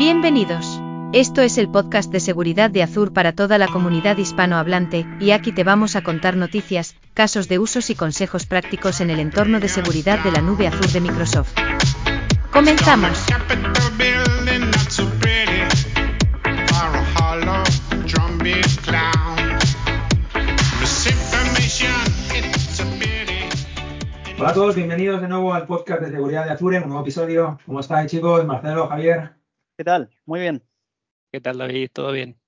Bienvenidos. Esto es el podcast de seguridad de Azure para toda la comunidad hispanohablante, y aquí te vamos a contar noticias, casos de usos y consejos prácticos en el entorno de seguridad de la nube Azure de Microsoft. Comenzamos. Hola a todos, bienvenidos de nuevo al podcast de seguridad de Azure, un nuevo episodio. ¿Cómo estáis chicos? Marcelo, Javier. ¿Qué tal? Muy bien. ¿Qué tal David? ¿Todo bien?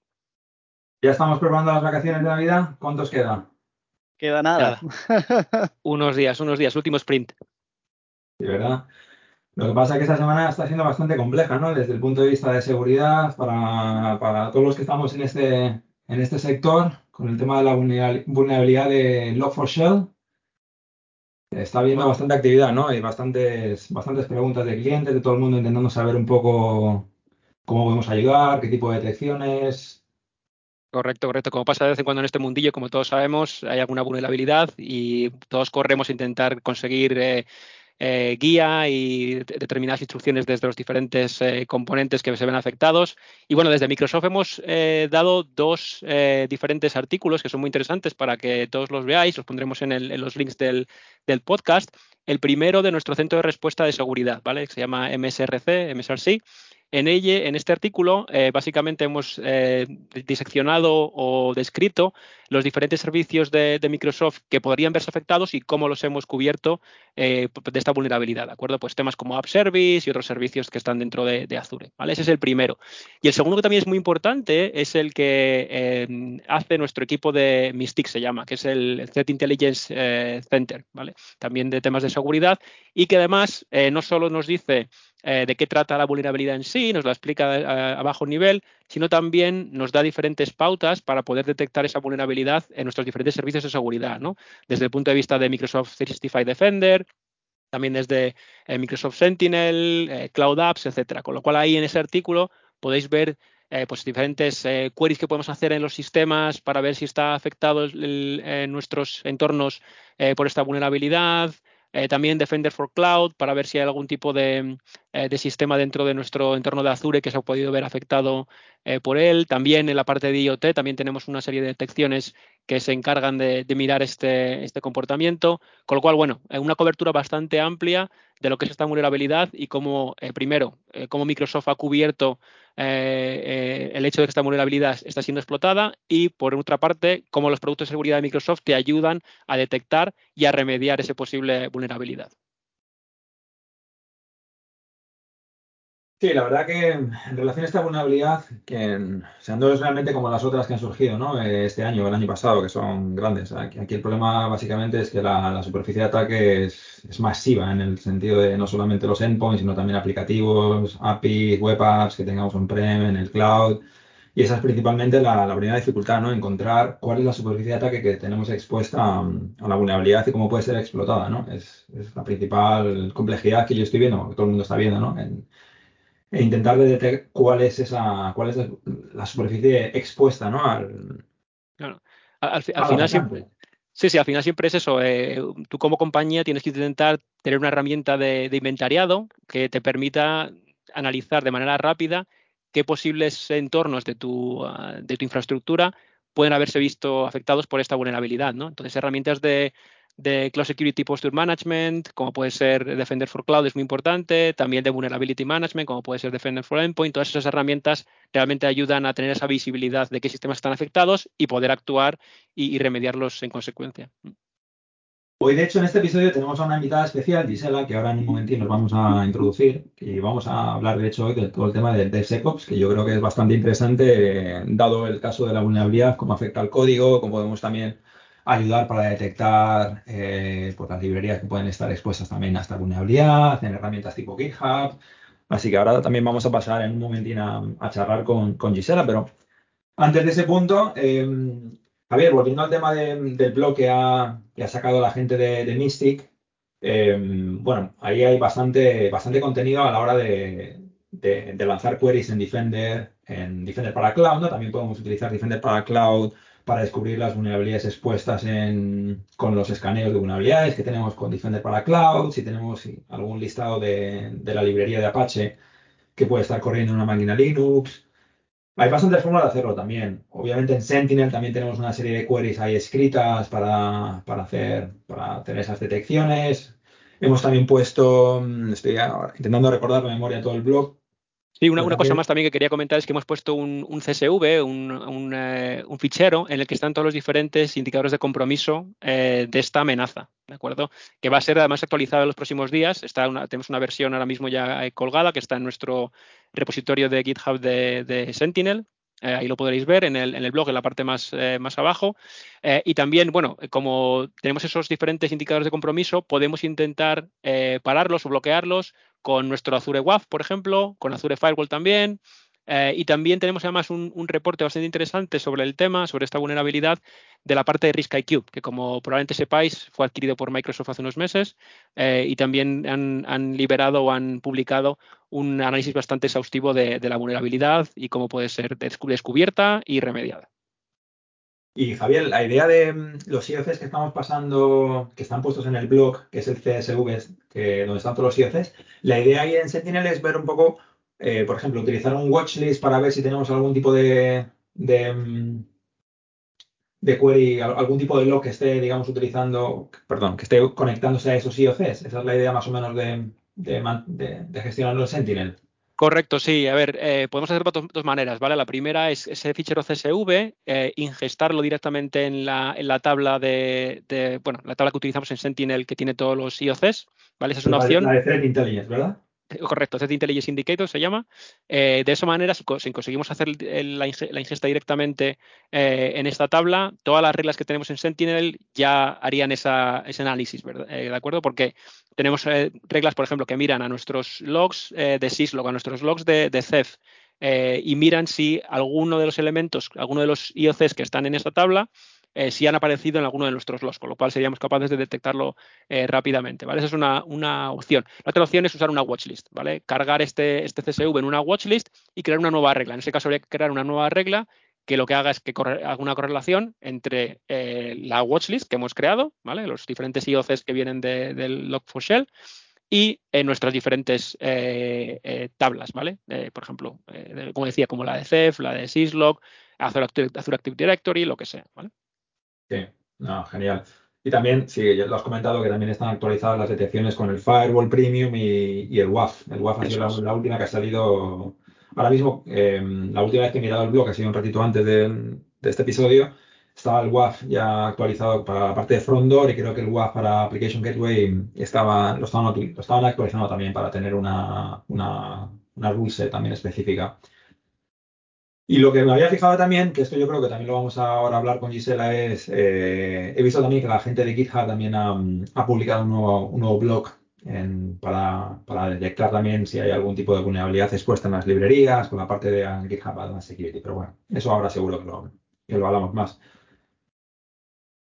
Ya estamos probando las vacaciones de Navidad. ¿Cuántos queda? Queda nada. unos días, unos días, último sprint. Sí, ¿verdad? Lo que pasa es que esta semana está siendo bastante compleja, ¿no? Desde el punto de vista de seguridad, para, para todos los que estamos en este, en este sector, con el tema de la vulnerabilidad de Log4Shell, Está habiendo bastante actividad, ¿no? Hay bastantes, bastantes preguntas de clientes, de todo el mundo intentando saber un poco cómo podemos ayudar, qué tipo de detecciones. Correcto, correcto. Como pasa de vez en cuando en este mundillo, como todos sabemos, hay alguna vulnerabilidad y todos corremos a intentar conseguir eh, eh, guía y determinadas instrucciones desde los diferentes eh, componentes que se ven afectados. Y bueno, desde Microsoft hemos dado dos diferentes artículos que son muy interesantes para que todos los veáis. Los pondremos en, los links del, podcast. El primero de nuestro centro de respuesta de seguridad, ¿vale? Se llama MSRC, MSRC en, ella, en este artículo, eh, básicamente hemos eh, diseccionado o descrito los diferentes servicios de, Microsoft que podrían verse afectados y cómo los hemos cubierto eh, de esta vulnerabilidad, ¿de acuerdo? Pues temas como App Service y otros servicios que están dentro de, Azure, ¿vale? Ese es el primero. Y el segundo que también es muy importante es el que hace nuestro equipo de Mystic, se llama, que es el Threat Intelligence Center, ¿vale? También de temas de seguridad y que además no solo nos dice eh, de qué trata la vulnerabilidad en sí, nos la explica eh, a, bajo nivel, sino también nos da diferentes pautas para poder detectar esa vulnerabilidad en nuestros diferentes servicios de seguridad, ¿no? Desde el punto de vista de Microsoft 365 Defender, también desde eh, Microsoft Sentinel, Cloud Apps, etcétera. Con lo cual ahí en ese artículo podéis ver pues diferentes queries que podemos hacer en los sistemas para ver si está afectado en nuestros entornos por esta vulnerabilidad, eh, también Defender for Cloud para ver si hay algún tipo de, eh, sistema dentro de nuestro entorno de Azure que se ha podido ver afectado eh, por él. También en la parte de IoT también tenemos una serie de detecciones que se encargan de, mirar este, este, comportamiento. Con lo cual, bueno, una cobertura bastante amplia de lo que es esta vulnerabilidad y cómo, primero, cómo Microsoft ha cubierto el hecho de que esta vulnerabilidad está siendo explotada y, por otra parte, cómo los productos de seguridad de Microsoft te ayudan a detectar y a remediar esa posible vulnerabilidad. Sí, la verdad que en relación a esta vulnerabilidad, que o sea, no es realmente como las otras que han surgido ¿no? este año o el año pasado, que son grandes. Aquí, el problema básicamente es que la, superficie de ataque es, masiva en el sentido de no solamente los endpoints, sino también aplicativos, APIs, web apps que tengamos on-prem, en el cloud. Y esa es principalmente la, primera dificultad, ¿no? Encontrar cuál es la superficie de ataque que tenemos expuesta a, la vulnerabilidad y cómo puede ser explotada, ¿no? Es, la principal complejidad que yo estoy viendo, que todo el mundo está viendo, ¿no? E intentar detectar cuál es esa, cuál es la superficie expuesta, ¿no? Al, claro. Al, final siempre. Sí, sí, al final siempre es eso. Eh, tú como compañía tienes que intentar tener una herramienta de, inventariado que te permita analizar de manera rápida qué posibles entornos de tu, ah, de tu infraestructura pueden haberse visto afectados por esta vulnerabilidad. ¿no? Entonces, herramientas de, de Cloud Security Posture Management, como puede ser Defender for Cloud, es muy importante, también de Vulnerability Management, como puede ser Defender for Endpoint, todas esas herramientas realmente ayudan a tener esa visibilidad de qué sistemas están afectados y poder actuar y, remediarlos en consecuencia. Hoy, de hecho, en este episodio tenemos a una invitada especial, Gisela, que ahora en un momentito nos vamos a introducir y vamos a hablar, de hecho, hoy de todo el tema del DevSecOps, que yo creo que es bastante interesante, eh, dado el caso de la vulnerabilidad, cómo afecta al código, cómo podemos también ayudar para detectar eh, pues, las librerías que pueden estar expuestas también a esta vulnerabilidad, en herramientas tipo GitHub. Así que ahora también vamos a pasar en un momentín a, charlar con, Gisela, pero antes de ese punto, eh, Javier, volviendo al tema del blog que ha, sacado la gente de, Mystic, eh, bueno, ahí hay bastante, bastante contenido a la hora de, lanzar queries en Defender, en Defender para Cloud. También podemos utilizar Defender para Cloud para descubrir las vulnerabilidades expuestas con los escaneos de vulnerabilidades que tenemos con Defender para Cloud, si tenemos algún listado de, la librería de Apache que puede estar corriendo en una máquina Linux. Hay bastantes formas de hacerlo también. Obviamente en Sentinel también tenemos una serie de queries ahí escritas para, para hacer, para hacer esas detecciones. Hemos también puesto, mm, estoy intentando recordar la memoria todo el blog, Sí, una, una, cosa más también que quería comentar es que hemos puesto un, un CSV, un, eh, un, fichero en el que están todos los diferentes indicadores de compromiso eh, de esta amenaza, ¿de acuerdo? Que va a ser además actualizado en los próximos días. Está tenemos una versión ahora mismo ya eh, colgada que está en nuestro repositorio de GitHub de, de Sentinel, eh, ahí lo podréis ver en el, en el, blog, en la parte más, eh, más abajo. Eh, y también, bueno, como tenemos esos diferentes indicadores de compromiso, podemos intentar pararlos o bloquearlos con nuestro Azure WAF, por ejemplo, con Azure Firewall también, eh, y también tenemos además un, reporte bastante interesante sobre el tema, sobre esta vulnerabilidad de la parte de Risk IQ, que como probablemente sepáis fue adquirido por Microsoft hace unos meses eh, y también han, liberado o han publicado un análisis bastante exhaustivo de, la vulnerabilidad y cómo puede ser descubierta y remediada. Y Javier, la idea de mm, los IOCs que estamos pasando, que están puestos en el blog, que es el CSV, que, donde están todos los IOCs, la idea ahí en Sentinel es ver un poco eh, por ejemplo, utilizar un watchlist para ver si tenemos algún tipo de, de, mm, query, algún tipo de log que esté, digamos, utilizando, perdón, que esté conectándose a esos IOCs. Esa es la idea más o menos de, de, gestionarlo en Sentinel. Correcto, sí. A ver, eh, podemos hacerlo de dos, maneras, ¿vale? La primera es ese fichero CSV, eh, ingestarlo directamente en la, en la tabla de, bueno, la tabla que utilizamos en Sentinel que tiene todos los IOCs, ¿vale? Esa es una opción. La de Threat Intelligence, ¿verdad? Correcto, Threat Intelligence Indicator se llama. Eh, de esa manera, si, conseguimos hacer la, ingesta directamente eh, en esta tabla, todas las reglas que tenemos en Sentinel ya harían ese análisis, eh, ¿De acuerdo? Porque tenemos reglas, por ejemplo, que miran a nuestros logs de syslog, a nuestros logs de, de CEF, y miran si alguno de los elementos, alguno de los IOCs que están en esta tabla, eh, si han aparecido en alguno de nuestros logs, con lo cual seríamos capaces de detectarlo eh, rápidamente. ¿vale? Esa es una, opción. La otra opción es usar una watchlist, ¿vale? Cargar este, este CSV en una watchlist y crear una nueva regla. En este caso habría que crear una nueva regla que lo que haga es que haga una correlación entre eh, la watchlist que hemos creado, ¿vale? Los diferentes IOCs que vienen del Log4Shell y en nuestras diferentes tablas, ¿vale? por ejemplo, como decía, como la de Ceph, la de Syslog, Azure Active Directory, lo que sea, ¿vale? Sí, no, genial. Y también, sí, ya lo has comentado que también están actualizadas las detecciones con el Firewall Premium y, el WAF. El WAF ha sido la, última que ha salido. Ahora mismo, em, la última vez que he mirado el blog, ha sido un ratito antes de, este episodio, estaba el WAF ya actualizado para la parte de front door y creo que el WAF para Application Gateway estaba, lo, estaban, lo estaban actualizando también para tener una, una, una rule set también específica. Y lo que me había fijado también, que esto yo creo que también lo vamos a ahora hablar con Gisela, es, eh, he visto también que la gente de GitHub también ha, publicado un nuevo, blog para, detectar también si hay algún tipo de vulnerabilidad expuesta en las librerías, con la parte de GitHub Advanced Security. Pero bueno, eso ahora seguro que lo, que lo hablamos más.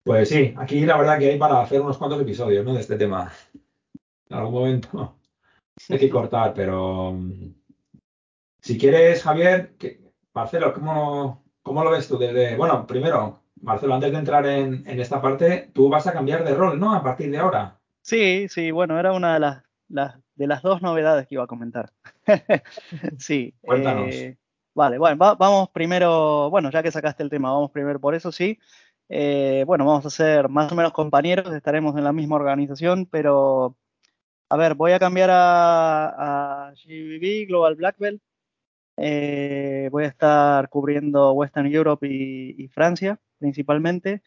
Pues sí, aquí la verdad que hay para hacer unos cuantos episodios ¿no? de este tema. En algún momento hay que cortar, pero si quieres, Javier, que, Marcelo, ¿cómo, ¿cómo, lo ves tú? Desde, bueno, primero, Marcelo, antes de entrar en, esta parte, tú vas a cambiar de rol, ¿no? A partir de ahora. Sí, sí, bueno, era una de las, de las dos novedades que iba a comentar. sí. Cuéntanos. Eh, vale, bueno, vamos primero, bueno, ya que sacaste el tema, vamos primero por eso, sí. Eh, bueno, vamos a ser más o menos compañeros, estaremos en la misma organización, pero a ver, voy a cambiar a, a GBB, Global Black Belt, eh, voy a estar cubriendo Western Europe y, Francia principalmente,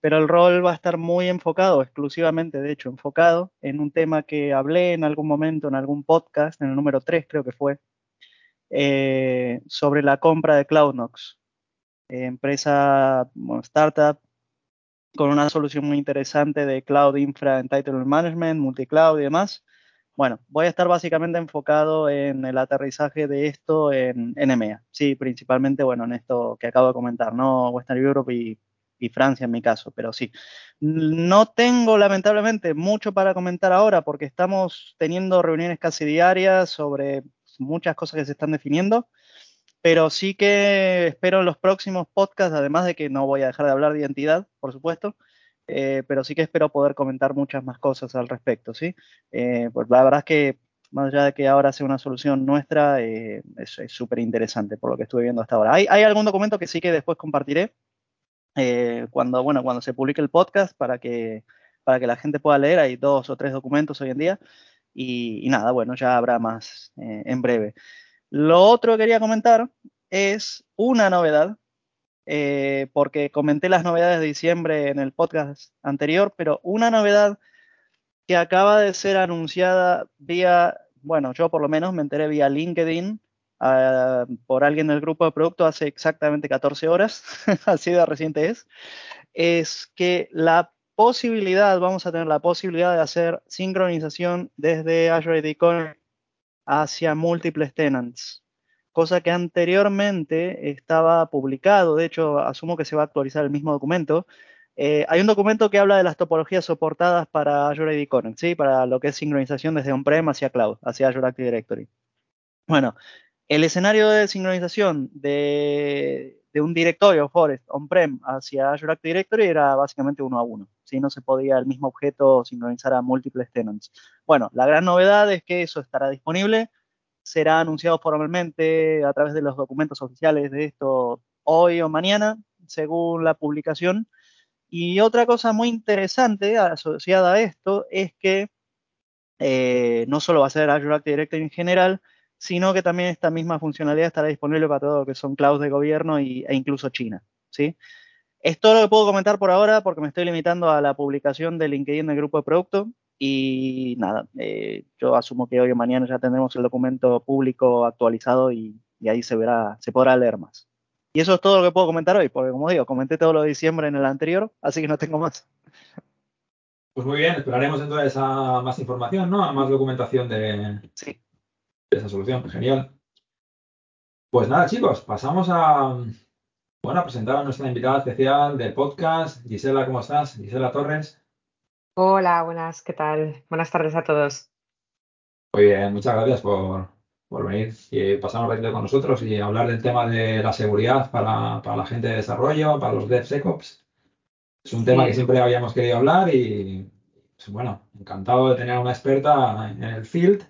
pero el rol va a estar muy enfocado, exclusivamente, de hecho, enfocado en un tema que hablé en algún momento, en algún podcast, en el número 3 creo que fue, eh, sobre la compra de CloudNox, empresa, startup, con una solución muy interesante de Cloud Infra Entitlement Management, multicloud y demás. Bueno, voy a estar básicamente enfocado en el aterrizaje de esto en, en EMEA. Sí, principalmente, bueno, en esto que acabo de comentar, ¿no? Western Europe y, Francia en mi caso, pero sí. No tengo lamentablemente mucho para comentar ahora porque estamos teniendo reuniones casi diarias sobre muchas cosas que se están definiendo, pero sí que espero en los próximos podcasts, además de que no voy a dejar de hablar de identidad, por supuesto, eh, pero sí que espero poder comentar muchas más cosas al respecto, ¿sí? Eh, pues la verdad es que más allá de que ahora sea una solución nuestra, eh, es súper interesante por lo que estuve viendo hasta ahora. Hay, algún documento que sí que después compartiré eh, cuando, bueno, cuando se publique el podcast para que, para que la gente pueda leer. Hay dos o tres documentos hoy en día y, y nada, bueno, ya habrá más eh, en breve. Lo otro que quería comentar es una novedad eh, porque comenté las novedades de diciembre en el podcast anterior, pero una novedad que acaba de ser anunciada vía, bueno, yo por lo menos me enteré vía LinkedIn uh, por alguien del grupo de producto hace exactamente 14 horas, así de reciente es, es que la posibilidad, vamos a tener la posibilidad de hacer sincronización desde Azure AD Connect hacia múltiples tenants cosa que anteriormente estaba publicado, de hecho asumo que se va a actualizar el mismo documento. Eh, hay un documento que habla de las topologías soportadas para Azure AD Connect, ¿sí? para lo que es sincronización desde on-prem hacia cloud, hacia Azure Active Directory. Bueno, el escenario de sincronización de, de un directorio Forest on-prem hacia Azure Active Directory era básicamente uno a uno. ¿sí? No se podía el mismo objeto sincronizar a múltiples tenants. Bueno, la gran novedad es que eso estará disponible será anunciado formalmente a través de los documentos oficiales de esto hoy o mañana, según la publicación. Y otra cosa muy interesante asociada a esto es que eh, no solo va a ser Azure Active Directory en general, sino que también esta misma funcionalidad estará disponible para todo lo que son clouds de gobierno e incluso China. ¿sí? Es todo lo que puedo comentar por ahora porque me estoy limitando a la publicación de LinkedIn del grupo de producto. Y nada, eh, yo asumo que hoy o mañana ya tendremos el documento público actualizado y, y, ahí se verá, se podrá leer más. Y eso es todo lo que puedo comentar hoy, porque como digo, comenté todo lo de diciembre en el anterior, así que no tengo más. Pues muy bien, esperaremos entonces a más información, ¿no? A más documentación de, sí. de esa solución. Genial. Pues nada, chicos, pasamos a, bueno, a presentar a nuestra invitada especial del podcast. Gisela, ¿cómo estás? Gisela Torres. Hola, buenas, ¿qué tal? Buenas tardes a todos. Muy bien, muchas gracias por, por venir y pasar un ratito con nosotros y hablar del tema de la seguridad para, para la gente de desarrollo, para los DevSecOps. Es un tema que siempre habíamos querido hablar y, pues, bueno, encantado de tener a una experta en el field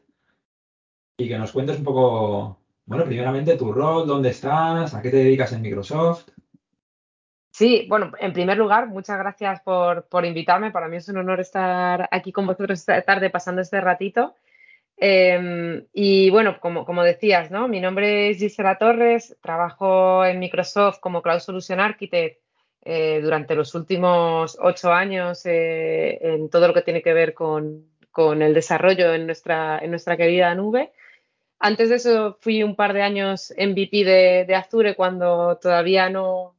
y que nos cuentes un poco, bueno, primeramente tu rol, dónde estás, a qué te dedicas en Microsoft. Sí, bueno, en primer lugar, muchas gracias por, por, invitarme. Para mí es un honor estar aquí con vosotros esta tarde pasando este ratito. Eh, y bueno, como, como, decías, ¿no? Mi nombre es Gisela Torres, trabajo en Microsoft como Cloud Solution Architect eh, durante los últimos ocho años eh, en todo lo que tiene que ver con, con el desarrollo en nuestra, en nuestra querida nube. Antes de eso fui un par de años MVP de, de Azure cuando todavía no,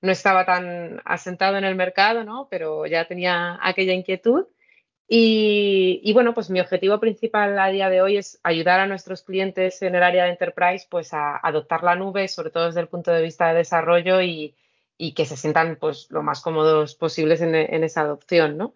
no estaba tan asentado en el mercado, ¿no? Pero ya tenía aquella inquietud. Y, bueno, pues mi objetivo principal a día de hoy es ayudar a nuestros clientes en el área de enterprise pues a adoptar la nube, sobre todo desde el punto de vista de desarrollo y, y que se sientan pues lo más cómodos posibles en, en esa adopción, ¿no?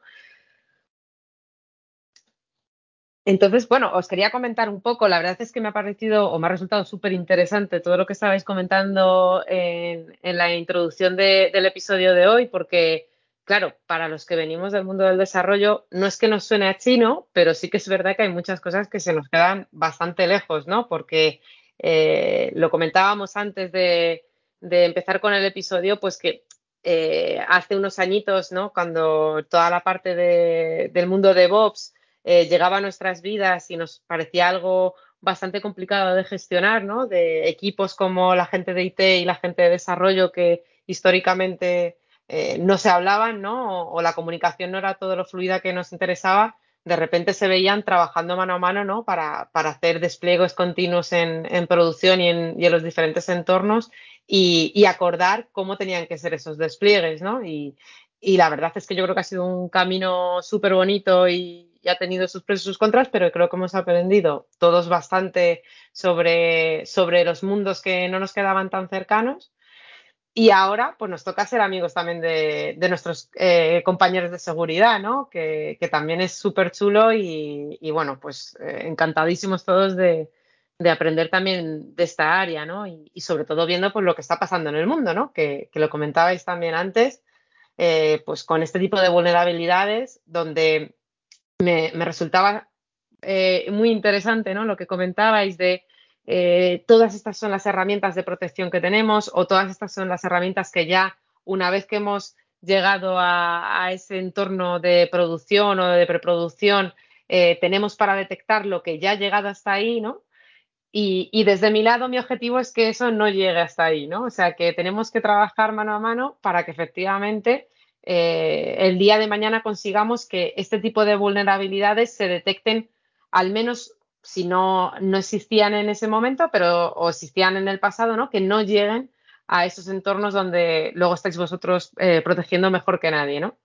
Entonces, bueno, os quería comentar un poco, la verdad es que me ha parecido o me ha resultado súper interesante todo lo que estabais comentando en, la introducción de, del episodio de hoy, porque, claro, para los que venimos del mundo del desarrollo, no es que nos suene a chino, pero sí que es verdad que hay muchas cosas que se nos quedan bastante lejos, ¿no? Porque eh, lo comentábamos antes de, empezar con el episodio, pues que eh, hace unos añitos, ¿no? Cuando toda la parte de, del mundo de DevOps eh, llegaba a nuestras vidas y nos parecía algo bastante complicado de gestionar, ¿no? De equipos como la gente de IT y la gente de desarrollo que históricamente eh, no se hablaban, ¿no? O, la comunicación no era todo lo fluida que nos interesaba, de repente se veían trabajando mano a mano, ¿no? Para, para hacer despliegues continuos en, en producción y en, y los diferentes entornos y, y, acordar cómo tenían que ser esos despliegues, ¿no? Y, y la verdad es que yo creo que ha sido un camino súper bonito y, y ha tenido sus pros y sus contras, pero creo que hemos aprendido todos bastante sobre, sobre los mundos que no nos quedaban tan cercanos. Y ahora, pues nos toca ser amigos también de, de nuestros eh, compañeros de seguridad, ¿no? Que, que también es súper chulo y, bueno, pues eh, encantadísimos todos de, de, aprender también de esta área, ¿no? Y, y, sobre todo viendo pues lo que está pasando en el mundo, ¿no? Que, que lo comentabais también antes, eh, pues con este tipo de vulnerabilidades donde me, resultaba eh, muy interesante, ¿no? Lo que comentabais de eh, todas estas son las herramientas de protección que tenemos o todas estas son las herramientas que ya una vez que hemos llegado a, ese entorno de producción o de preproducción, eh, tenemos para detectar lo que ya ha llegado hasta ahí, ¿no? Y, desde mi lado, mi objetivo es que eso no llegue hasta ahí, ¿no? O sea, que tenemos que trabajar mano a mano para que efectivamente eh, el día de mañana consigamos que este tipo de vulnerabilidades se detecten al menos si no, no existían en ese momento, pero o existían en el pasado, ¿no? Que no lleguen a esos entornos donde luego estáis vosotros eh, protegiendo mejor que nadie, ¿no?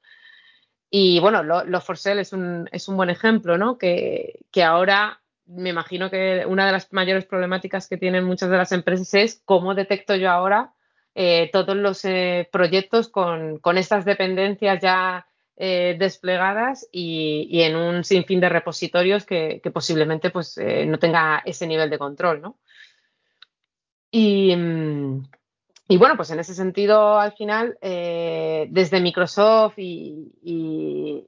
Y bueno, lo, lo es un, es un buen ejemplo, ¿no? Que, que ahora me imagino que una de las mayores problemáticas que tienen muchas de las empresas es cómo detecto yo ahora eh, todos los eh, proyectos con, estas dependencias ya eh, desplegadas y, en un sinfín de repositorios que, posiblemente pues, no tenga ese nivel de control. ¿no? Y, mm, bueno, pues en ese sentido, al final, desde Microsoft y,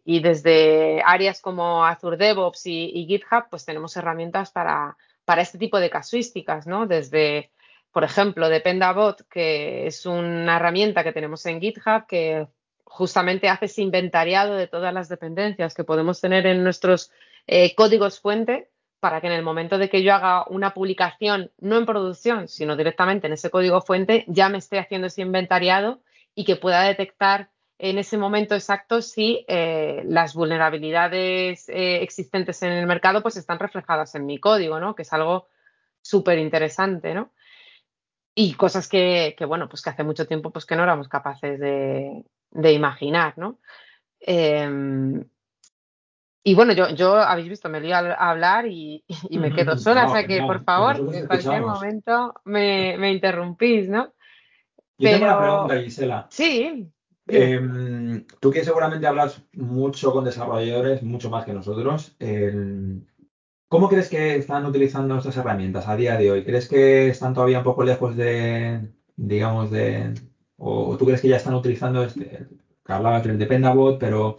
desde áreas como Azure DevOps y, GitHub, pues tenemos herramientas para, para, este tipo de casuísticas, ¿no? Desde, por ejemplo, Dependabot, que es una herramienta que tenemos en GitHub que justamente hace ese inventariado de todas las dependencias que podemos tener en nuestros eh, códigos fuente para que en el momento de que yo haga una publicación, no en producción, sino directamente en ese código fuente, ya me esté haciendo ese inventariado y que pueda detectar en ese momento exacto si eh, las vulnerabilidades eh, existentes en el mercado pues están reflejadas en mi código, ¿no? Que es algo súper interesante, ¿no? Y cosas que, bueno, pues que hace mucho tiempo pues que no éramos capaces de, imaginar, ¿no? Em, y bueno, yo, yo habéis visto, me lío a hablar y, me quedo sola, o sea que por favor, en cualquier momento me, interrumpís, ¿no? Yo tengo una pregunta, Gisela. Sí. Em, tú que seguramente hablas mucho con desarrolladores, mucho más que nosotros, ¿cómo crees que están utilizando estas herramientas a día de hoy? ¿Crees que están todavía un poco lejos de, digamos, de... o tú crees que ya están utilizando este, que hablabas del Dependabot, pero...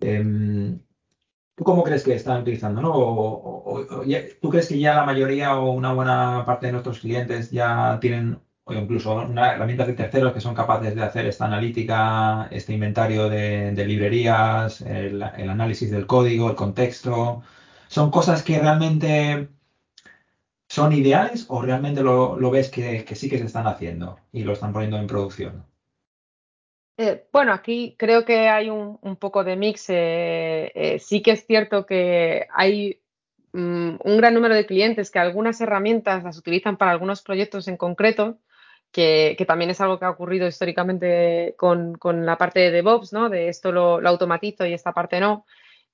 Em, ¿Tú cómo crees que están utilizando? ¿no? O, ¿Tú crees que ya la mayoría o una buena parte de nuestros clientes ya tienen o incluso herramientas de terceros que son capaces de hacer esta analítica, este inventario de, librerías, el, análisis del código, el contexto? ¿Son cosas que realmente son ideales o realmente lo, ves que, que sí que se están haciendo y lo están poniendo en producción? Eh, bueno, aquí creo que hay un, poco de mix. Eh, eh, sí que es cierto que hay mm, un gran número de clientes que algunas herramientas las utilizan para algunos proyectos en concreto, que, también es algo que ha ocurrido históricamente con, la parte de DevOps, ¿no? De esto lo, automatizo y esta parte no.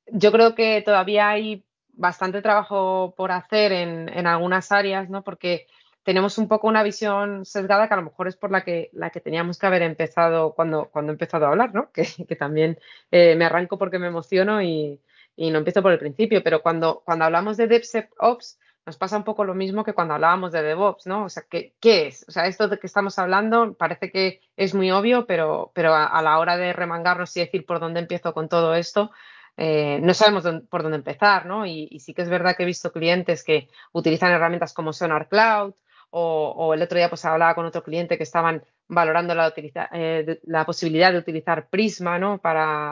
Yo creo que todavía hay bastante trabajo por hacer en, en algunas áreas, ¿no? Porque tenemos un poco una visión sesgada que a lo mejor es por la que, la que teníamos que haber empezado cuando, cuando he empezado a hablar, ¿no? Que, también eh, me arranco porque me emociono y, no empiezo por el principio, pero cuando, cuando hablamos de DevSecOps nos pasa un poco lo mismo que cuando hablábamos de DevOps, ¿no? O sea, ¿qué, qué es? O sea, esto de que estamos hablando parece que es muy obvio, pero, pero a, la hora de remangarnos y decir por dónde empiezo con todo esto, eh, no sabemos por dónde empezar, ¿no? Y, sí que es verdad que he visto clientes que utilizan herramientas como Sonar Cloud o, el otro día pues hablaba con otro cliente que estaban valorando la, eh, posibilidad de utilizar Prisma ¿no?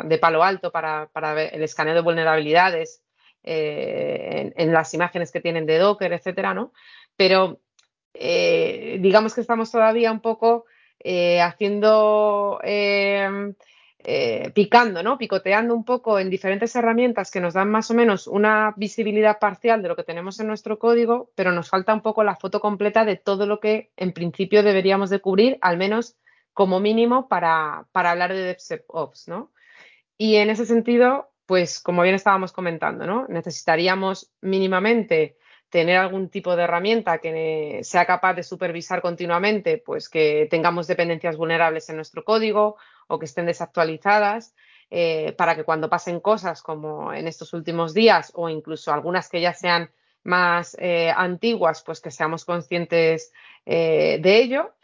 de palo alto para, el escaneo de vulnerabilidades eh, en, las imágenes que tienen de Docker, etcétera, ¿no? Pero digamos que estamos todavía un poco haciendo eh, picando, ¿no? Picoteando un poco en diferentes herramientas que nos dan más o menos una visibilidad parcial de lo que tenemos en nuestro código, pero nos falta un poco la foto completa de todo lo que en principio deberíamos de cubrir, al menos como mínimo para, hablar de DevSecOps, ¿no? Y en ese sentido, pues como bien estábamos comentando, ¿no? Necesitaríamos mínimamente tener algún tipo de herramienta que sea capaz de supervisar continuamente, pues que tengamos dependencias vulnerables en nuestro código o que estén desactualizadas, eh, para que cuando pasen cosas como en estos últimos días o incluso algunas que ya sean más eh, antiguas, pues que seamos conscientes eh, de ello.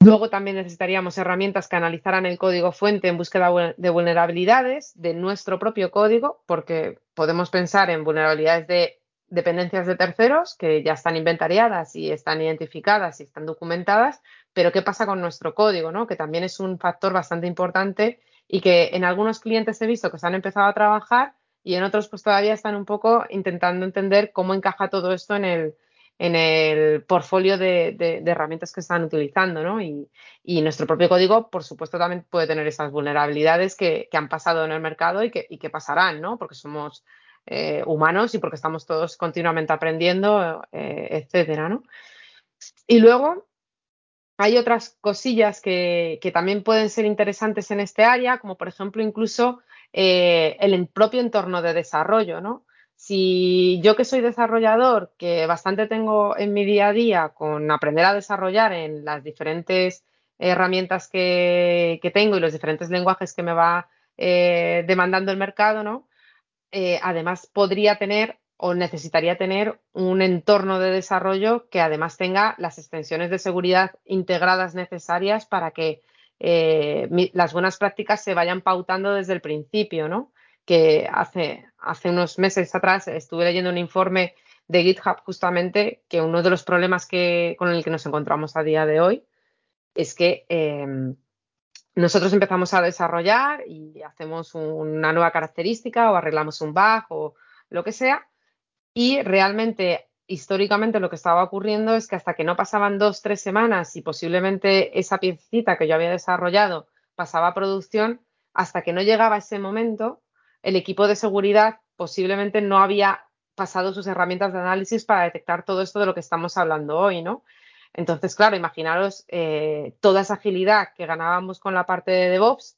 Luego también necesitaríamos herramientas que analizaran el código fuente en búsqueda de vulnerabilidades de nuestro propio código, porque podemos pensar en vulnerabilidades de dependencias de terceros que ya están inventariadas y están identificadas y están documentadas, pero ¿qué pasa con nuestro código? ¿no? Que también es un factor bastante importante y que en algunos clientes he visto que se han empezado a trabajar y en otros pues todavía están un poco intentando entender cómo encaja todo esto en el, en el portfolio de, herramientas que están utilizando, ¿no? Y, nuestro propio código, por supuesto, también puede tener esas vulnerabilidades que, han pasado en el mercado y que, pasarán, ¿no? Porque somos eh, humanos y porque estamos todos continuamente aprendiendo, eh, etcétera, ¿no? Y luego hay otras cosillas que, también pueden ser interesantes en este área, como por ejemplo incluso eh, el propio entorno de desarrollo, ¿no? Si yo que soy desarrollador, que bastante tengo en mi día a día con aprender a desarrollar en las diferentes herramientas que, tengo y los diferentes lenguajes que me va eh, demandando el mercado, ¿no? Eh, además podría tener o necesitaría tener un entorno de desarrollo que además tenga las extensiones de seguridad integradas necesarias para que eh, las buenas prácticas se vayan pautando desde el principio, ¿no? que hace, hace unos meses atrás estuve leyendo un informe de GitHub justamente que uno de los problemas que, con el que nos encontramos a día de hoy es que em, nosotros empezamos a desarrollar y hacemos una nueva característica o arreglamos un bug o lo que sea y realmente históricamente lo que estaba ocurriendo es que hasta que no pasaban dos, tres semanas y posiblemente esa piecita que yo había desarrollado pasaba a producción, hasta que no llegaba ese momento, el equipo de seguridad posiblemente no había pasado sus herramientas de análisis para detectar todo esto de lo que estamos hablando hoy, ¿no? Entonces, claro, imaginaros eh, toda esa agilidad que ganábamos con la parte de DevOps,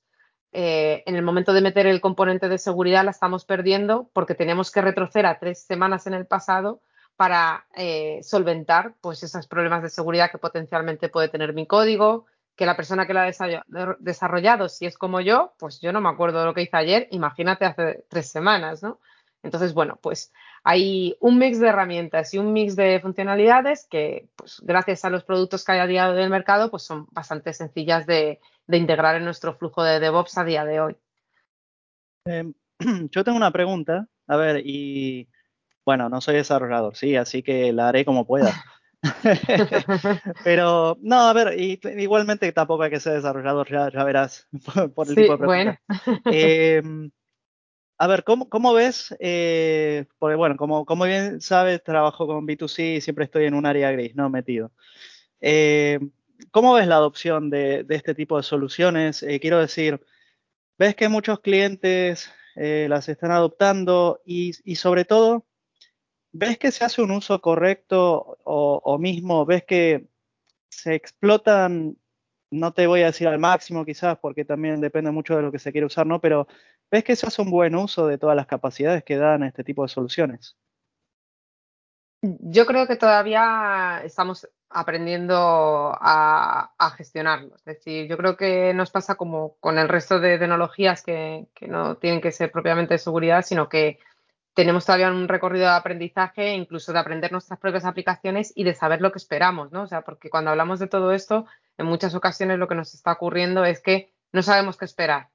eh, en el momento de meter el componente de seguridad la estamos perdiendo porque tenemos que retroceder a tres semanas en el pasado para eh, solventar pues esos problemas de seguridad que potencialmente puede tener mi código, que la persona que la ha desarrollado, si es como yo, pues yo no me acuerdo de lo que hice ayer, imagínate hace tres semanas, ¿no? Entonces, bueno, pues hay un mix de herramientas y un mix de funcionalidades que, pues gracias a los productos que hay a día del mercado, pues son bastante sencillas de, integrar en nuestro flujo de DevOps a día de hoy. Em, yo tengo una pregunta, a ver, y bueno, no soy desarrollador, sí, así que la haré como pueda. Pero, no, a ver, igualmente tampoco hay que ser desarrollador, ya, ya verás, por, el tipo de pregunta. Em, a ver, ¿cómo, cómo ves? Eh, porque, bueno, como, como bien sabes, trabajo con B2C y siempre estoy en un área gris, ¿no? Metido. Em, ¿Cómo ves la adopción de, este tipo de soluciones? Eh, quiero decir, ¿ves que muchos clientes eh, las están adoptando y, sobre todo, ¿Ves que se hace un uso correcto o, mismo ves que se explotan, no te voy a decir al máximo quizás, porque también depende mucho de lo que se quiere usar, ¿no? Pero ¿ves que se hace un buen uso de todas las capacidades que dan este tipo de soluciones? Yo creo que todavía estamos aprendiendo a, gestionarlo. Es decir, yo creo que nos pasa como con el resto de tecnologías que, que no tienen que ser propiamente de seguridad, sino que tenemos todavía un recorrido de aprendizaje, incluso de aprender nuestras propias aplicaciones y de saber lo que esperamos, ¿no? O sea, porque cuando hablamos de todo esto, en muchas ocasiones lo que nos está ocurriendo es que no sabemos qué esperar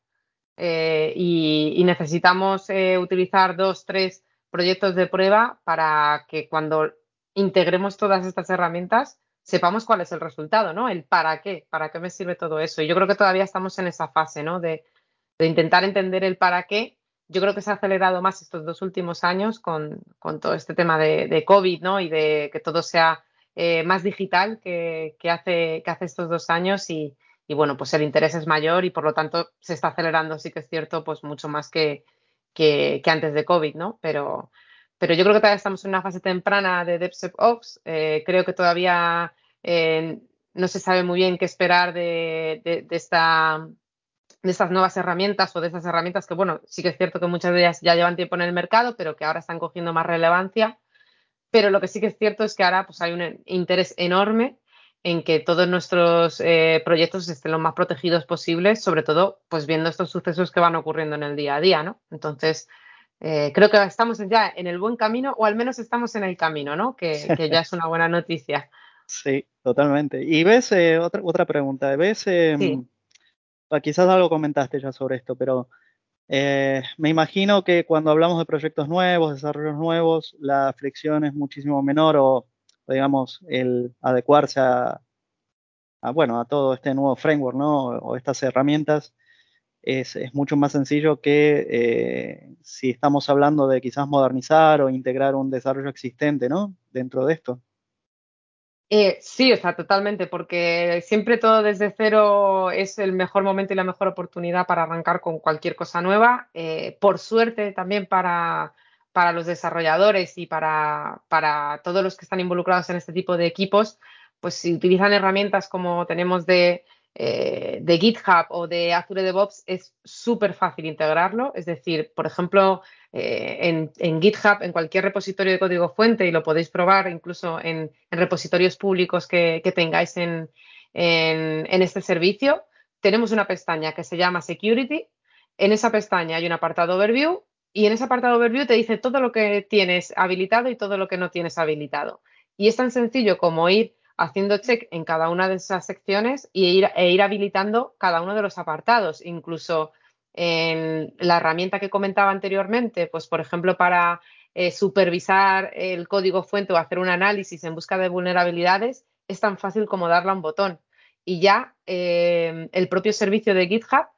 eh, y, necesitamos eh, utilizar dos, tres proyectos de prueba para que cuando integremos todas estas herramientas sepamos cuál es el resultado, ¿no? El para qué, para qué me sirve todo eso. Y yo creo que todavía estamos en esa fase, ¿no? De, intentar entender el para qué yo creo que se ha acelerado más estos dos últimos años con, todo este tema de, COVID, ¿no? Y de que todo sea eh, más digital que, hace, que hace estos dos años y, bueno, pues el interés es mayor y por lo tanto se está acelerando, sí que es cierto, pues mucho más que, que, antes de COVID, ¿no? Pero, pero yo creo que todavía estamos en una fase temprana de DevSecOps. Eh, creo que todavía eh, no se sabe muy bien qué esperar de, de esta de estas nuevas herramientas o de esas herramientas que, bueno, sí que es cierto que muchas de ellas ya llevan tiempo en el mercado, pero que ahora están cogiendo más relevancia. Pero lo que sí que es cierto es que ahora pues, hay un interés enorme en que todos nuestros eh, proyectos estén lo más protegidos posibles, sobre todo pues viendo estos sucesos que van ocurriendo en el día a día, ¿no? Entonces, eh, creo que estamos ya en el buen camino, o al menos estamos en el camino, ¿no? Que, que ya es una buena noticia. Sí, Totalmente. Y ves, eh, otra, otra pregunta, ves, em, ah, quizás algo comentaste ya sobre esto, pero me imagino que cuando hablamos de proyectos nuevos, desarrollos nuevos, la fricción es muchísimo menor o, digamos, el adecuarse a, bueno, a todo este nuevo framework, ¿no? O estas herramientas es, mucho más sencillo que eh, si estamos hablando de quizás modernizar o integrar un desarrollo existente, ¿no? Dentro de esto. Eh, sí, o sea, totalmente, porque siempre todo desde cero es el mejor momento y la mejor oportunidad para arrancar con cualquier cosa nueva. Eh, por suerte también para, para los desarrolladores y para, para, todos los que están involucrados en este tipo de equipos, pues si utilizan herramientas como tenemos de, eh, de GitHub o de Azure DevOps, es súper fácil integrarlo. Es decir, por ejemplo, eh, en, GitHub, en cualquier repositorio de código fuente, y lo podéis probar incluso en, repositorios públicos que, tengáis en, este servicio, tenemos una pestaña que se llama Security. En esa pestaña hay un apartado Overview y en ese apartado Overview te dice todo lo que tienes habilitado y todo lo que no tienes habilitado. Y es tan sencillo como ir haciendo check en cada una de esas secciones e ir habilitando cada uno de los apartados, incluso en la herramienta que comentaba anteriormente, pues por ejemplo para eh, supervisar el código fuente o hacer un análisis en busca de vulnerabilidades, es tan fácil como darle a un botón. Y ya eh, el propio servicio de GitHub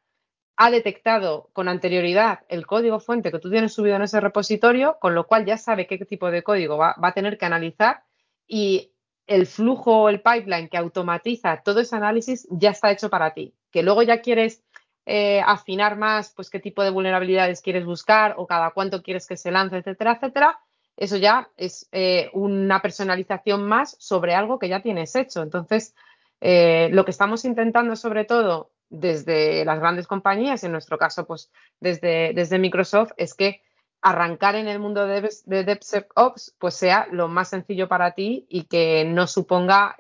ha detectado con anterioridad el código fuente que tú tienes subido en ese repositorio, con lo cual ya sabe qué tipo de código va, va a tener que analizar y el flujo o el pipeline que automatiza todo ese análisis ya está hecho para ti. Que luego ya quieres eh, afinar más, pues qué tipo de vulnerabilidades quieres buscar o cada cuánto quieres que se lance, etcétera, etcétera. Eso ya es eh, una personalización más sobre algo que ya tienes hecho. Entonces, eh, lo que estamos intentando sobre todo desde las grandes compañías, en nuestro caso, pues desde, desde Microsoft, es que arrancar en el mundo de, de DevSecOps pues sea lo más sencillo para ti y que no suponga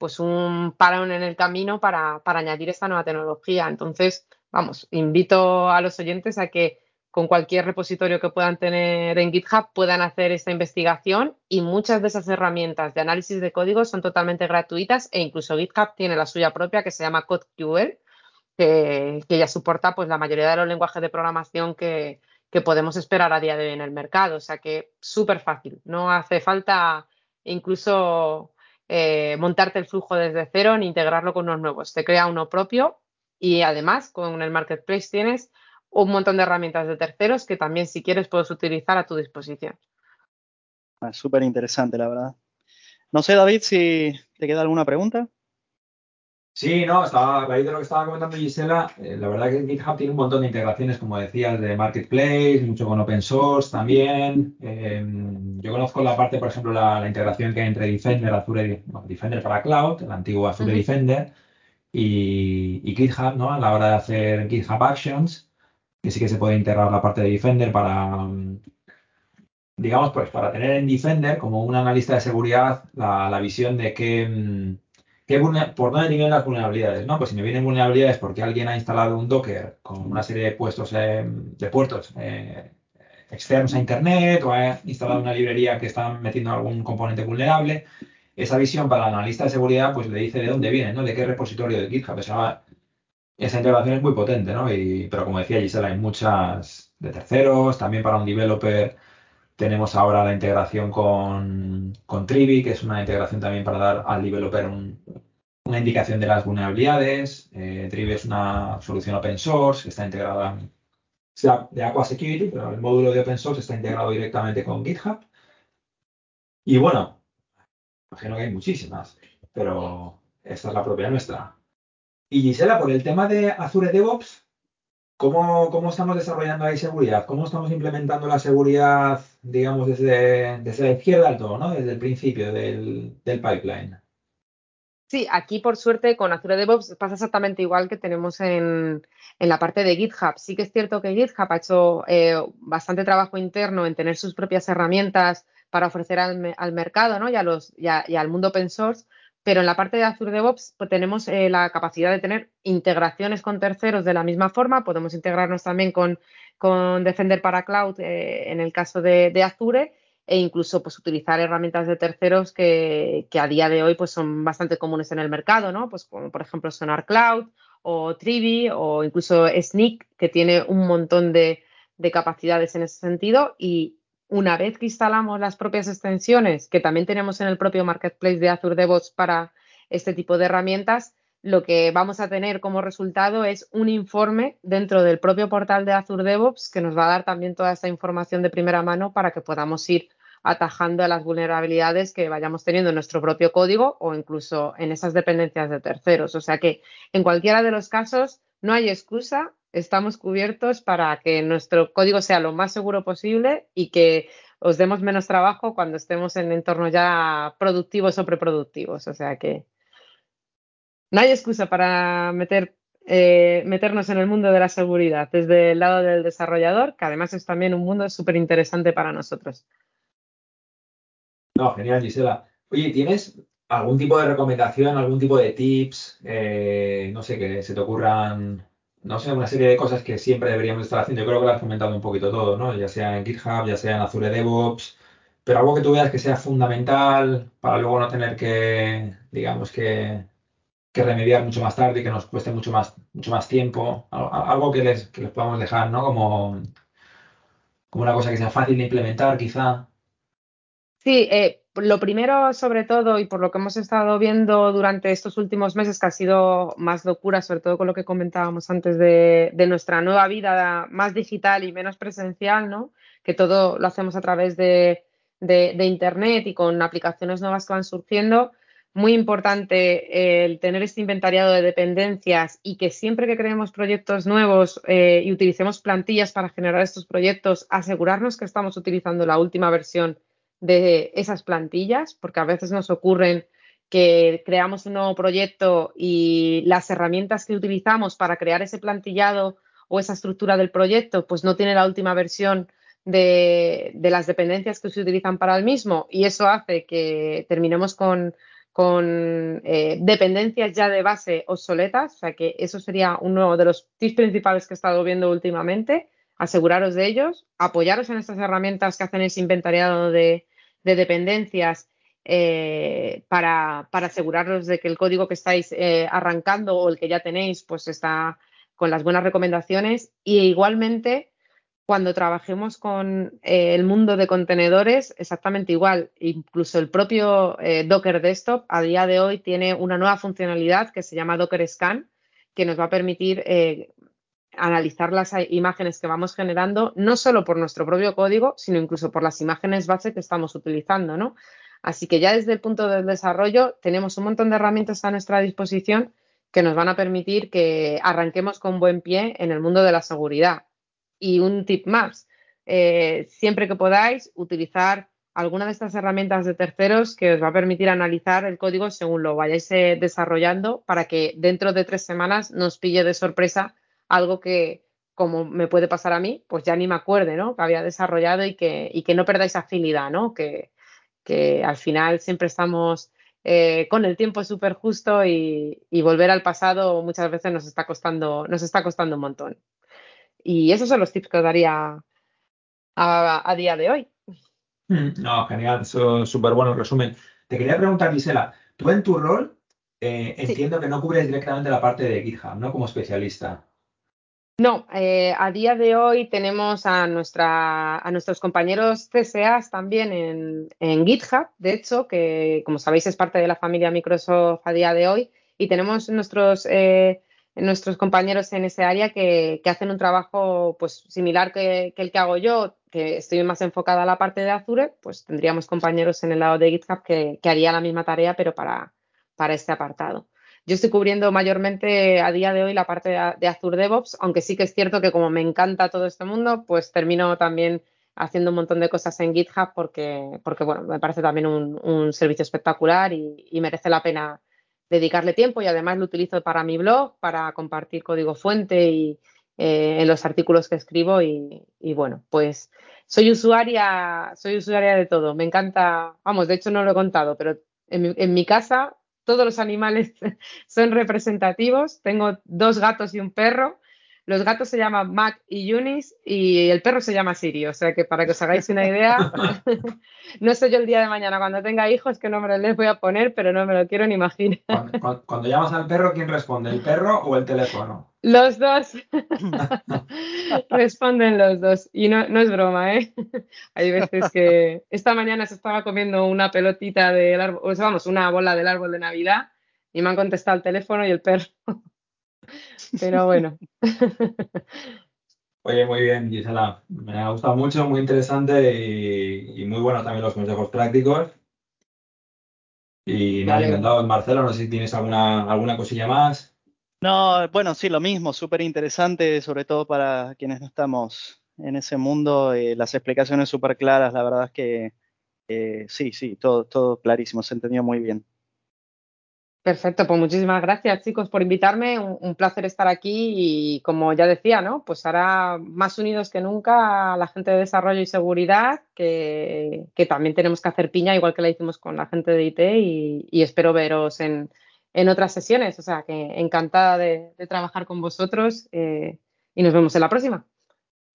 pues un parón en el camino para, añadir esta nueva tecnología. Entonces, vamos, invito a los oyentes a que con cualquier repositorio que puedan tener en GitHub puedan hacer esta investigación y muchas de esas herramientas de análisis de código son totalmente gratuitas e incluso GitHub tiene la suya propia que se llama CodeQL que, ya soporta pues la mayoría de los lenguajes de programación que, que podemos esperar a día de hoy en el mercado. O sea que súper fácil, no hace falta incluso eh, montarte el flujo desde cero ni integrarlo con unos nuevos. Te crea uno propio y además con el marketplace tienes un montón de herramientas de terceros que también si quieres puedes utilizar a tu disposición. Ah, súper interesante, la verdad. No sé, David, si te queda alguna pregunta. Sí, no, estaba, a raíz de lo que estaba comentando Gisela, eh, la verdad que GitHub tiene un montón de integraciones, como decías, de Marketplace, mucho con Open Source también. Em, yo conozco la parte, por ejemplo, la, integración que hay entre Defender, Azure, Defender para Cloud, el antiguo Azure Defender, y, GitHub, ¿no? A la hora de hacer GitHub Actions, que sí que se puede integrar la parte de Defender para, digamos, pues para tener en Defender como un analista de seguridad la, la visión de que mm, ¿Por dónde vienen las vulnerabilidades? No, pues si me vienen vulnerabilidades porque alguien ha instalado un Docker con una serie de puestos de puertos eh, externos a Internet o ha instalado una librería que está metiendo algún componente vulnerable, esa visión para el analista de seguridad pues le dice de dónde viene, ¿no? De qué repositorio de GitHub. Esa, esa integración es muy potente, ¿no? Y, pero como decía Gisela, hay muchas de terceros, también para un developer tenemos ahora la integración con, con Trivi, que es una integración también para dar al developer una indicación de las vulnerabilidades. Eh, Trivi es una solución open source que está integrada de Aqua Security, pero el módulo de open source está integrado directamente con GitHub. Y bueno, imagino que hay muchísimas, pero esta es la propia nuestra. Y Gisela, por el tema de Azure DevOps, ¿Cómo, estamos desarrollando ahí seguridad? ¿Cómo estamos implementando la seguridad, digamos, desde, desde la izquierda al todo, ¿no? desde el principio del, pipeline? Sí, aquí por suerte con Azure DevOps pasa exactamente igual que tenemos en, la parte de GitHub. Sí que es cierto que GitHub ha hecho eh, bastante trabajo interno en tener sus propias herramientas para ofrecer al, mercado ¿no? y, los, y al mundo open source, pero en la parte de Azure DevOps pues, tenemos eh, la capacidad de tener integraciones con terceros de la misma forma. Podemos integrarnos también con, Defender para Cloud eh, en el caso de, Azure e incluso pues utilizar herramientas de terceros que, a día de hoy pues son bastante comunes en el mercado, ¿no? Pues como por ejemplo Sonar Cloud o Trivi o incluso Sneak, que tiene un montón de, de capacidades en ese sentido y una vez que instalamos las propias extensiones que también tenemos en el propio marketplace de Azure DevOps para este tipo de herramientas, lo que vamos a tener como resultado es un informe dentro del propio portal de Azure DevOps que nos va a dar también toda esta información de primera mano para que podamos ir atajando a las vulnerabilidades que vayamos teniendo en nuestro propio código o incluso en esas dependencias de terceros. O sea que en cualquiera de los casos no hay excusa, estamos cubiertos para que nuestro código sea lo más seguro posible y que os demos menos trabajo cuando estemos en entornos ya productivos o preproductivos. O sea que no hay excusa para meter, eh, meternos en el mundo de la seguridad desde el lado del desarrollador, que además es también un mundo súper interesante para nosotros. No, genial, Gisela. Oye, ¿tienes algún tipo de recomendación, algún tipo de tips, eh, no sé, que se te ocurran, no sé, una serie de cosas que siempre deberíamos estar haciendo? Yo creo que lo has comentado un poquito todo, ¿no? Ya sea en GitHub, ya sea en Azure DevOps, pero algo que tú veas que sea fundamental para luego no tener que, digamos que que remediar mucho más tarde y que nos cueste mucho más, mucho más tiempo. Algo que les, que les podamos dejar, ¿no? Como, como una cosa que sea fácil de implementar, quizá. Sí, eh, lo primero, sobre todo, y por lo que hemos estado viendo durante estos últimos meses, que ha sido más locura, sobre todo con lo que comentábamos antes de, nuestra nueva vida más digital y menos presencial, ¿no? Que todo lo hacemos a través de, Internet y con aplicaciones nuevas que van surgiendo muy importante el tener este inventariado de dependencias y que siempre que creemos proyectos nuevos eh, y utilicemos plantillas para generar estos proyectos, asegurarnos que estamos utilizando la última versión de esas plantillas, porque a veces nos ocurren que creamos un nuevo proyecto y las herramientas que utilizamos para crear ese plantillado o esa estructura del proyecto, pues no tiene la última versión de, de las dependencias que se utilizan para el mismo y eso hace que terminemos con con eh, dependencias ya de base obsoletas, o sea que eso sería uno de los tips principales que he estado viendo últimamente, aseguraros de ellos, apoyaros en estas herramientas que hacen ese inventariado de, dependencias eh, para, para, aseguraros de que el código que estáis eh, arrancando o el que ya tenéis pues está con las buenas recomendaciones y igualmente cuando trabajemos con eh, el mundo de contenedores, exactamente igual. Incluso el propio Docker Desktop a día de hoy tiene una nueva funcionalidad que se llama Docker Scan, que nos va a permitir analizar las imágenes que vamos generando, no solo por nuestro propio código, sino incluso por las imágenes base que estamos utilizando, ¿no? Así que ya desde el punto del desarrollo tenemos un montón de herramientas a nuestra disposición que nos van a permitir que arranquemos con buen pie en el mundo de la seguridad y un tip más, eh, siempre que podáis utilizar alguna de estas herramientas de terceros que os va a permitir analizar el código según lo vayáis eh, desarrollando para que dentro de tres semanas nos pille de sorpresa algo que, como me puede pasar a mí, pues ya ni me acuerde, ¿no? Que había desarrollado y que, y que no perdáis afinidad, ¿no? Que, que al final siempre estamos eh, con el tiempo súper justo y, y, volver al pasado muchas veces nos está costando, nos está costando un montón. Y esos son los tips que os daría a, día de hoy. Mm, no, genial, súper bueno resumen. Te quería preguntar, Gisela, tú en tu rol eh, entiendo que no cubres directamente la parte de GitHub, ¿no? Como especialista. No, eh, a día de hoy tenemos a, nuestra, a nuestros compañeros CSAs también en, en, GitHub, de hecho, que como sabéis es parte de la familia Microsoft a día de hoy, y tenemos nuestros eh, nuestros compañeros en ese área que, hacen un trabajo pues similar que, el que hago yo, que estoy más enfocada a la parte de Azure, pues tendríamos compañeros en el lado de GitHub que, que haría la misma tarea, pero para, para este apartado. Yo estoy cubriendo mayormente a día de hoy la parte de, Azure DevOps, aunque sí que es cierto que como me encanta todo este mundo, pues termino también haciendo un montón de cosas en GitHub porque, porque bueno, me parece también un, servicio espectacular y merece la pena dedicarle tiempo y además lo utilizo para mi blog, para compartir código fuente y eh, en los artículos que escribo y, bueno, pues soy usuaria, soy usuaria de todo. Me encanta, vamos, de hecho no lo he contado, pero en mi, casa todos los animales son representativos. Tengo dos gatos y un perro. Los gatos se llaman Mac y Eunice y el perro se llama Siri. O sea que para que os hagáis una idea, no sé yo el día de mañana cuando tenga hijos qué nombre les voy a poner, pero no me lo quiero ni imaginar. Cuando, cuando, llamas al perro, ¿quién responde? ¿El perro o el teléfono? Los dos. Responden los dos. Y no, no es broma, ¿eh? Hay veces que esta mañana se estaba comiendo una pelotita del árbol, o sea, vamos, una bola del árbol de Navidad y me han contestado el teléfono y el perro. Pero bueno. Oye, muy bien, Gisela. Me ha gustado mucho, muy interesante y, y muy buenos también los consejos prácticos. Y ha encantado, Marcelo, no sé si tienes alguna, alguna cosilla más. No, bueno, sí, lo mismo, súper interesante, sobre todo para quienes no estamos en ese mundo. Eh, las explicaciones súper claras, la verdad es que eh, sí, sí, todo, todo clarísimo, se entendió muy bien. Perfecto, pues muchísimas gracias chicos por invitarme, un, un, placer estar aquí y como ya decía, ¿no? Pues ahora más unidos que nunca la gente de desarrollo y seguridad, que, que también tenemos que hacer piña, igual que la hicimos con la gente de IT y, y espero veros en, en, otras sesiones, o sea que encantada de, de trabajar con vosotros eh, y nos vemos en la próxima.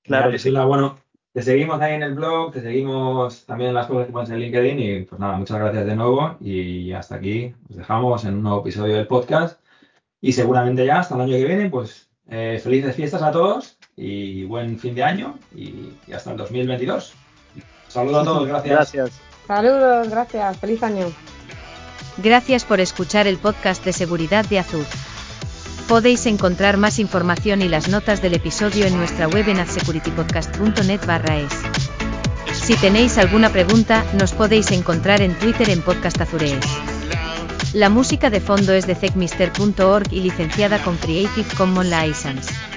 Claro, que sí, la bueno, te seguimos ahí en el blog, te seguimos también en las cosas que pones en LinkedIn y pues nada, muchas gracias de nuevo y hasta aquí os dejamos en un nuevo episodio del podcast y seguramente ya hasta el año que viene pues eh, felices fiestas a todos y buen fin de año y, y hasta el 2022. Saludos a todos, gracias. Gracias. Saludos, gracias, feliz año. Gracias por escuchar el podcast de seguridad de Azur. Podéis encontrar más información y las notas del episodio en nuestra web en adsecuritypodcast.net es. Si tenéis alguna pregunta, nos podéis encontrar en Twitter en Podcast Azurees. La música de fondo es de techmister.org y licenciada con Creative Commons License.